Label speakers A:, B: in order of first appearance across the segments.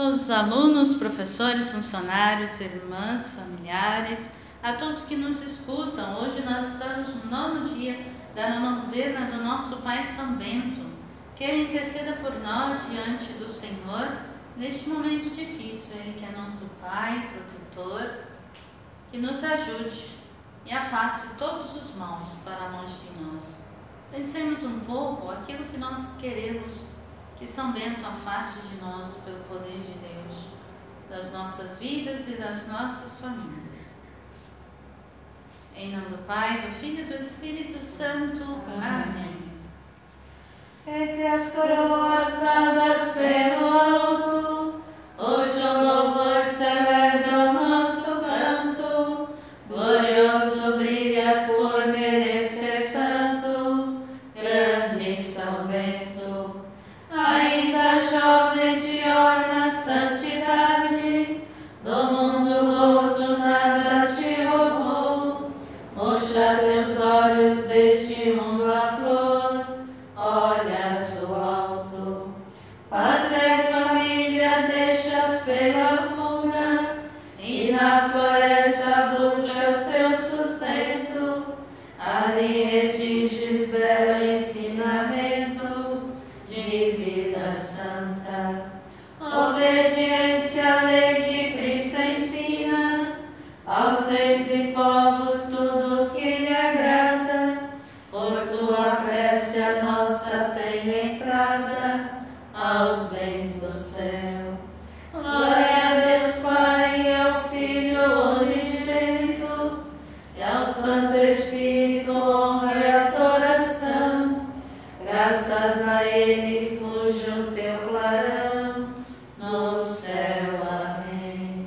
A: todos os alunos, professores, funcionários, irmãs, familiares, a todos que nos escutam. Hoje nós estamos no nono dia da novena do nosso Pai São Bento. Que Ele interceda por nós diante do Senhor neste momento difícil. Ele que é nosso Pai, protetor, que nos ajude e afaste todos os maus para longe de nós. Pensemos um pouco aquilo que nós queremos que São Bento afaste de nós pelo poder de Deus, das nossas vidas e das nossas famílias. Em nome do Pai, do Filho e do Espírito Santo. Amém.
B: Entre as coroas dadas pelo alto, céu. Glória a Deus Pai e ao Filho unigênito e ao Santo Espírito, honra e adoração. Graças a Ele fuja o teu clarão no céu. Amém.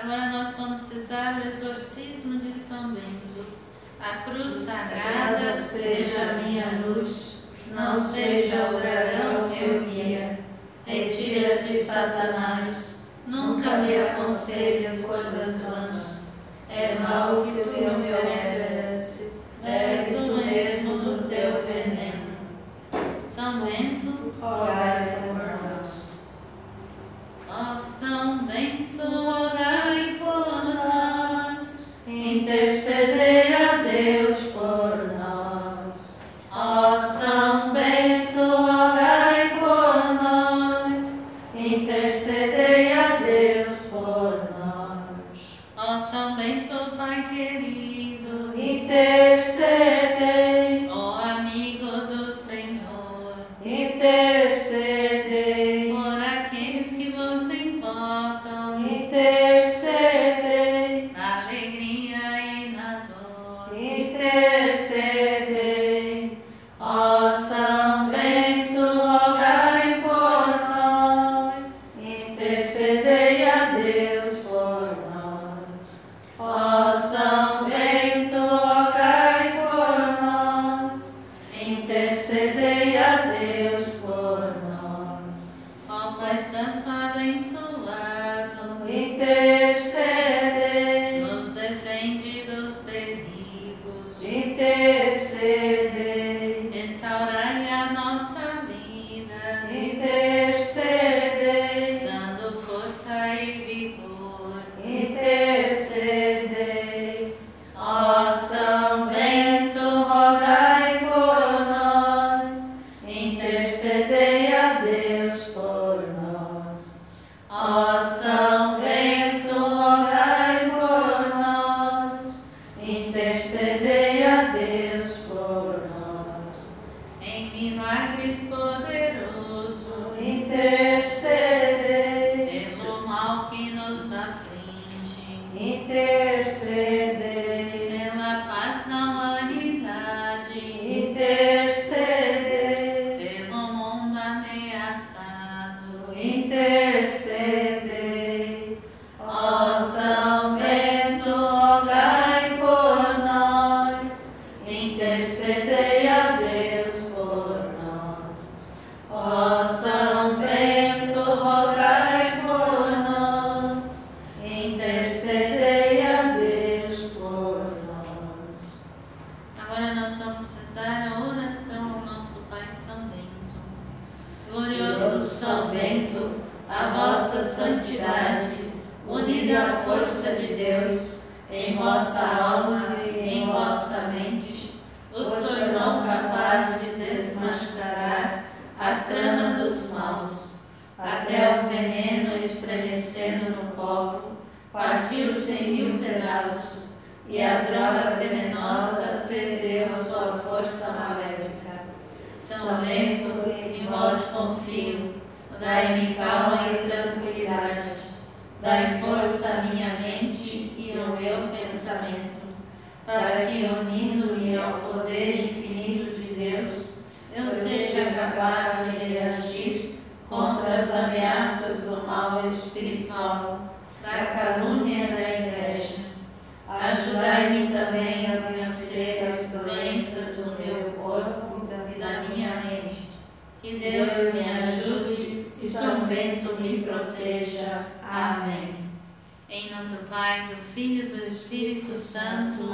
A: Agora nós vamos rezar o exorcismo de São Bento. A cruz sagrada
B: seja minha luz, não seja o dragão. Retira-te, Satanás, nunca me aconselhes coisas vãs. É mal que tu me ofereces, bebe tu mesmo do teu veneno.
A: São Bento,
B: Rogai por nós.
A: ó São Bento, restaurai a nossa
B: intercedei a Deus por nós. Ó São Bento, rogai por nós, intercedei a Deus por nós.
A: Agora nós vamos rezar a oração ao nosso Pai São Bento.
B: Glorioso São Bento, a vossa santidade, unida à força de Deus, em vossa alma e em vossa mente, os tornou capazes de desmascarar a trama dos maus, até o veneno estremecendo no copo, partiu cem mil pedaços, e a droga venenosa perdeu sua força maléfica. São Bento, em vós confio, dai-me calma e tranquilidade, dai força à minha mente e ao meu pensamento, para que, unindo-me ao poder infinito de Deus, eu seja capaz de reagir contra as ameaças do mal espiritual, da calúnia e da inveja. Ajudai-me também a vencer as doenças do meu corpo e da minha mente. Que Deus me ajude e São Bento me proteja. Amém.
A: Em nome do Pai, do Filho e do Espírito Santo.